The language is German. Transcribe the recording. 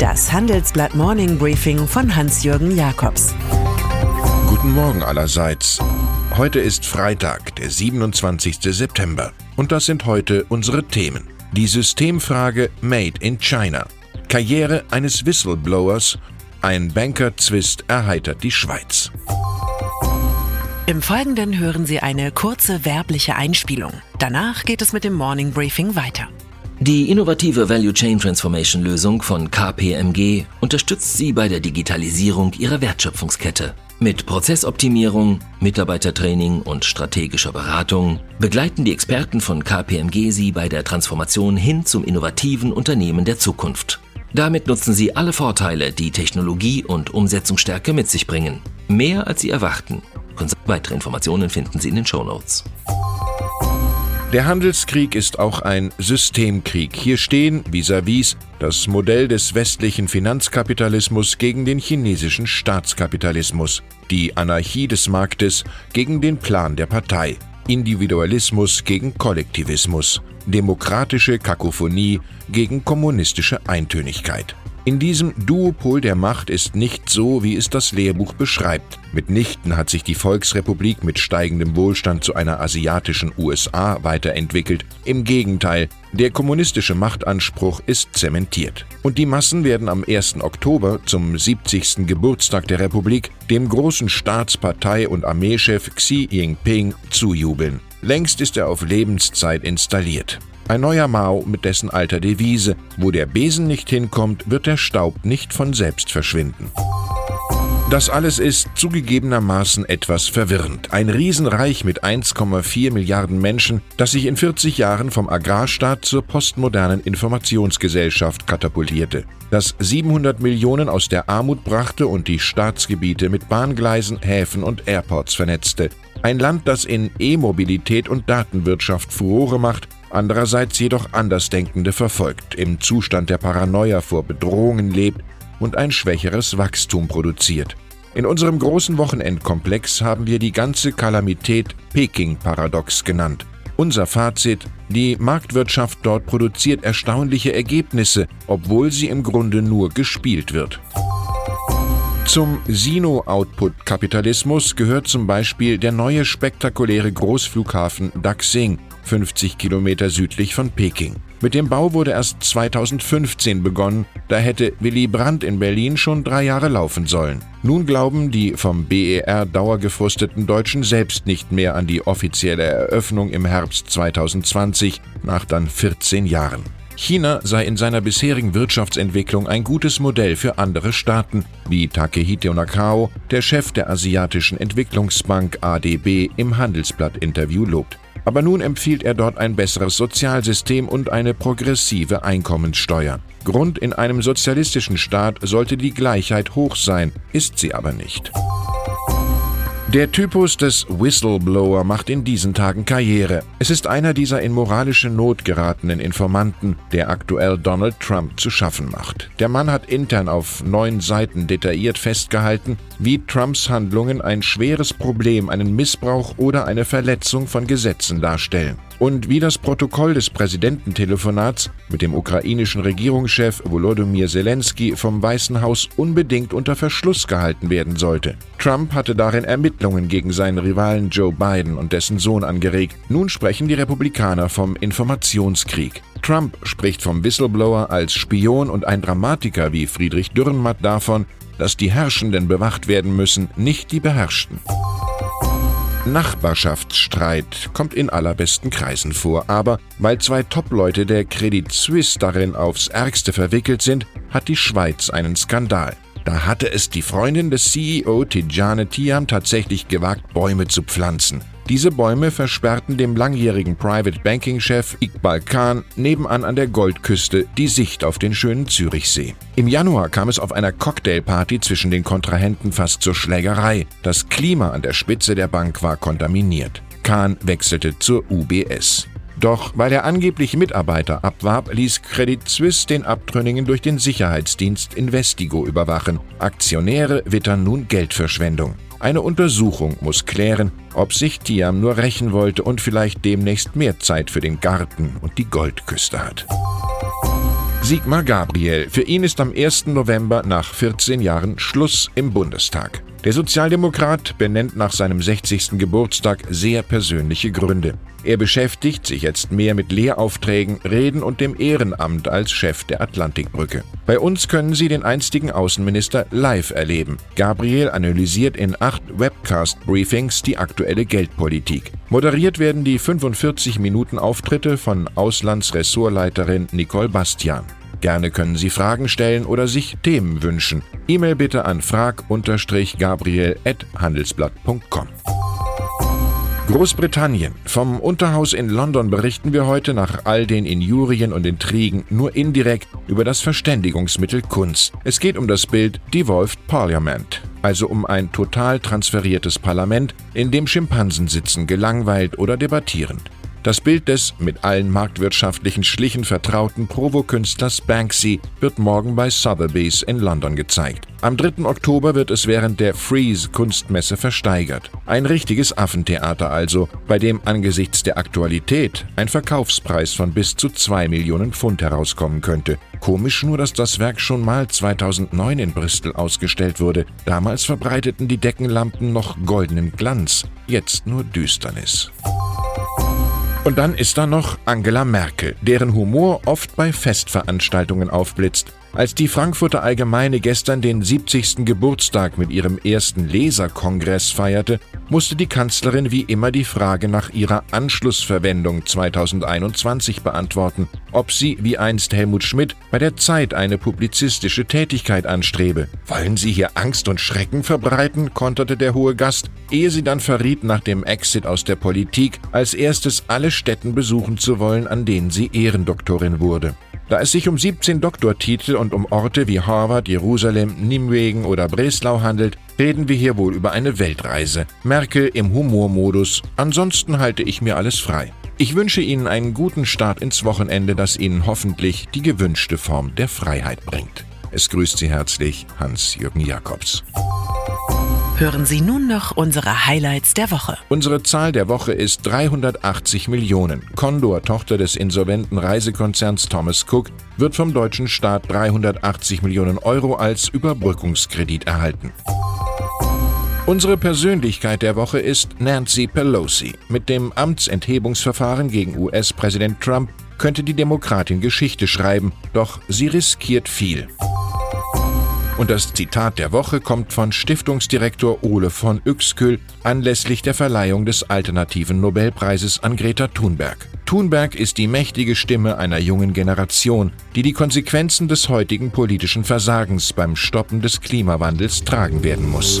Das Handelsblatt Morning Briefing von Hans-Jürgen Jakobs. Guten Morgen allerseits. Heute ist Freitag, der 27. September. Und das sind heute unsere Themen. Die Systemfrage Made in China. Karriere eines Whistleblowers. Ein Banker-Zwist erheitert die Schweiz. Im Folgenden hören Sie eine kurze werbliche Einspielung. Danach geht es mit dem Morning Briefing weiter. Die innovative Value Chain Transformation Lösung von KPMG unterstützt Sie bei der Digitalisierung Ihrer Wertschöpfungskette. Mit Prozessoptimierung, Mitarbeitertraining und strategischer Beratung begleiten die Experten von KPMG Sie bei der Transformation hin zum innovativen Unternehmen der Zukunft. Damit nutzen Sie alle Vorteile, die Technologie und Umsetzungsstärke mit sich bringen. Mehr als Sie erwarten. Weitere Informationen finden Sie in den Show Notes. Der Handelskrieg ist auch ein Systemkrieg. Hier stehen vis-à-vis das Modell des westlichen Finanzkapitalismus gegen den chinesischen Staatskapitalismus, die Anarchie des Marktes gegen den Plan der Partei, Individualismus gegen Kollektivismus, demokratische Kakophonie gegen kommunistische Eintönigkeit. In diesem Duopol der Macht ist nicht so, wie es das Lehrbuch beschreibt. Mitnichten hat sich die Volksrepublik mit steigendem Wohlstand zu einer asiatischen USA weiterentwickelt. Im Gegenteil, der kommunistische Machtanspruch ist zementiert. Und die Massen werden am 1. Oktober zum 70. Geburtstag der Republik dem großen Staatspartei- und Armeechef Xi Jinping zujubeln. Längst ist er auf Lebenszeit installiert. Ein neuer Mao mit dessen alter Devise, wo der Besen nicht hinkommt, wird der Staub nicht von selbst verschwinden. Das alles ist zugegebenermaßen etwas verwirrend. Ein Riesenreich mit 1,4 Milliarden Menschen, das sich in 40 Jahren vom Agrarstaat zur postmodernen Informationsgesellschaft katapultierte, das 700 Millionen aus der Armut brachte und die Staatsgebiete mit Bahngleisen, Häfen und Airports vernetzte. Ein Land, das in E-Mobilität und Datenwirtschaft Furore macht andererseits jedoch Andersdenkende verfolgt, im Zustand der Paranoia vor Bedrohungen lebt und ein schwächeres Wachstum produziert. In unserem großen Wochenendkomplex haben wir die ganze Kalamität Peking-Paradox genannt. Unser Fazit, die Marktwirtschaft dort produziert erstaunliche Ergebnisse, obwohl sie im Grunde nur gespielt wird. Zum Sino-Output-Kapitalismus gehört zum Beispiel der neue spektakuläre Großflughafen Daxing, 50 Kilometer südlich von Peking. Mit dem Bau wurde erst 2015 begonnen, da hätte Willy Brandt in Berlin schon drei Jahre laufen sollen. Nun glauben die vom BER dauergefrusteten Deutschen selbst nicht mehr an die offizielle Eröffnung im Herbst 2020, nach dann 14 Jahren. China sei in seiner bisherigen Wirtschaftsentwicklung ein gutes Modell für andere Staaten, wie Takehito Nakao, der Chef der Asiatischen Entwicklungsbank ADB, im Handelsblatt-Interview lobt. Aber nun empfiehlt er dort ein besseres Sozialsystem und eine progressive Einkommenssteuer. Grund in einem sozialistischen Staat sollte die Gleichheit hoch sein, ist sie aber nicht. Der Typus des Whistleblower macht in diesen Tagen Karriere. Es ist einer dieser in moralische Not geratenen Informanten, der aktuell Donald Trump zu schaffen macht. Der Mann hat intern auf neun Seiten detailliert festgehalten, wie Trumps Handlungen ein schweres Problem, einen Missbrauch oder eine Verletzung von Gesetzen darstellen und wie das Protokoll des Präsidententelefonats mit dem ukrainischen Regierungschef Volodymyr Zelensky vom Weißen Haus unbedingt unter Verschluss gehalten werden sollte. Trump hatte darin Ermittlungen gegen seinen Rivalen Joe Biden und dessen Sohn angeregt. Nun sprechen die Republikaner vom Informationskrieg. Trump spricht vom Whistleblower als Spion und ein Dramatiker wie Friedrich Dürrenmatt davon, dass die Herrschenden bewacht werden müssen, nicht die Beherrschten. Nachbarschaftsstreit kommt in allerbesten Kreisen vor, aber weil zwei Top-Leute der Credit Suisse darin aufs Ärgste verwickelt sind, hat die Schweiz einen Skandal. Da hatte es die Freundin des CEO Tijane Tiam tatsächlich gewagt, Bäume zu pflanzen. Diese Bäume versperrten dem langjährigen Private Banking Chef Iqbal Khan nebenan an der Goldküste die Sicht auf den schönen Zürichsee. Im Januar kam es auf einer Cocktailparty zwischen den Kontrahenten fast zur Schlägerei. Das Klima an der Spitze der Bank war kontaminiert. Khan wechselte zur UBS. Doch weil er angeblich Mitarbeiter abwarb, ließ Credit Suisse den Abtrünnigen durch den Sicherheitsdienst Investigo überwachen. Aktionäre wittern nun Geldverschwendung. Eine Untersuchung muss klären, ob sich Tiam nur rächen wollte und vielleicht demnächst mehr Zeit für den Garten und die Goldküste hat. Sigmar Gabriel. Für ihn ist am 1. November nach 14 Jahren Schluss im Bundestag. Der Sozialdemokrat benennt nach seinem 60. Geburtstag sehr persönliche Gründe. Er beschäftigt sich jetzt mehr mit Lehraufträgen, Reden und dem Ehrenamt als Chef der Atlantikbrücke. Bei uns können Sie den einstigen Außenminister live erleben. Gabriel analysiert in acht Webcast-Briefings die aktuelle Geldpolitik. Moderiert werden die 45 Minuten Auftritte von Auslandsressortleiterin Nicole Bastian. Gerne können Sie Fragen stellen oder sich Themen wünschen. E-Mail bitte an frag-gabriel.handelsblatt.com. Großbritannien. Vom Unterhaus in London berichten wir heute nach all den Injurien und Intrigen nur indirekt über das Verständigungsmittel Kunst. Es geht um das Bild Devolved Parliament, also um ein total transferiertes Parlament, in dem Schimpansen sitzen, gelangweilt oder debattierend. Das Bild des mit allen marktwirtschaftlichen Schlichen vertrauten Provokünstlers Banksy wird morgen bei Sotheby's in London gezeigt. Am 3. Oktober wird es während der Freeze Kunstmesse versteigert. Ein richtiges Affentheater also, bei dem angesichts der Aktualität ein Verkaufspreis von bis zu 2 Millionen Pfund herauskommen könnte. Komisch nur, dass das Werk schon mal 2009 in Bristol ausgestellt wurde. Damals verbreiteten die Deckenlampen noch goldenen Glanz, jetzt nur Düsternis. Und dann ist da noch Angela Merkel, deren Humor oft bei Festveranstaltungen aufblitzt als die Frankfurter Allgemeine gestern den 70. Geburtstag mit ihrem ersten Leserkongress feierte, musste die Kanzlerin wie immer die Frage nach ihrer Anschlussverwendung 2021 beantworten, ob sie wie einst Helmut Schmidt bei der Zeit eine publizistische Tätigkeit anstrebe. Wollen Sie hier Angst und Schrecken verbreiten? konterte der hohe Gast, ehe sie dann verriet, nach dem Exit aus der Politik als erstes alle Städten besuchen zu wollen, an denen sie Ehrendoktorin wurde. Da es sich um 17 Doktortitel und um Orte wie Harvard, Jerusalem, Nimwegen oder Breslau handelt, reden wir hier wohl über eine Weltreise. Merkel im Humormodus. Ansonsten halte ich mir alles frei. Ich wünsche Ihnen einen guten Start ins Wochenende, das Ihnen hoffentlich die gewünschte Form der Freiheit bringt. Es grüßt Sie herzlich Hans-Jürgen Jakobs. Hören Sie nun noch unsere Highlights der Woche. Unsere Zahl der Woche ist 380 Millionen. Condor, Tochter des insolventen Reisekonzerns Thomas Cook, wird vom deutschen Staat 380 Millionen Euro als Überbrückungskredit erhalten. Unsere Persönlichkeit der Woche ist Nancy Pelosi. Mit dem Amtsenthebungsverfahren gegen US-Präsident Trump könnte die Demokratin Geschichte schreiben, doch sie riskiert viel. Und das Zitat der Woche kommt von Stiftungsdirektor Ole von Uexküll anlässlich der Verleihung des alternativen Nobelpreises an Greta Thunberg. Thunberg ist die mächtige Stimme einer jungen Generation, die die Konsequenzen des heutigen politischen Versagens beim Stoppen des Klimawandels tragen werden muss.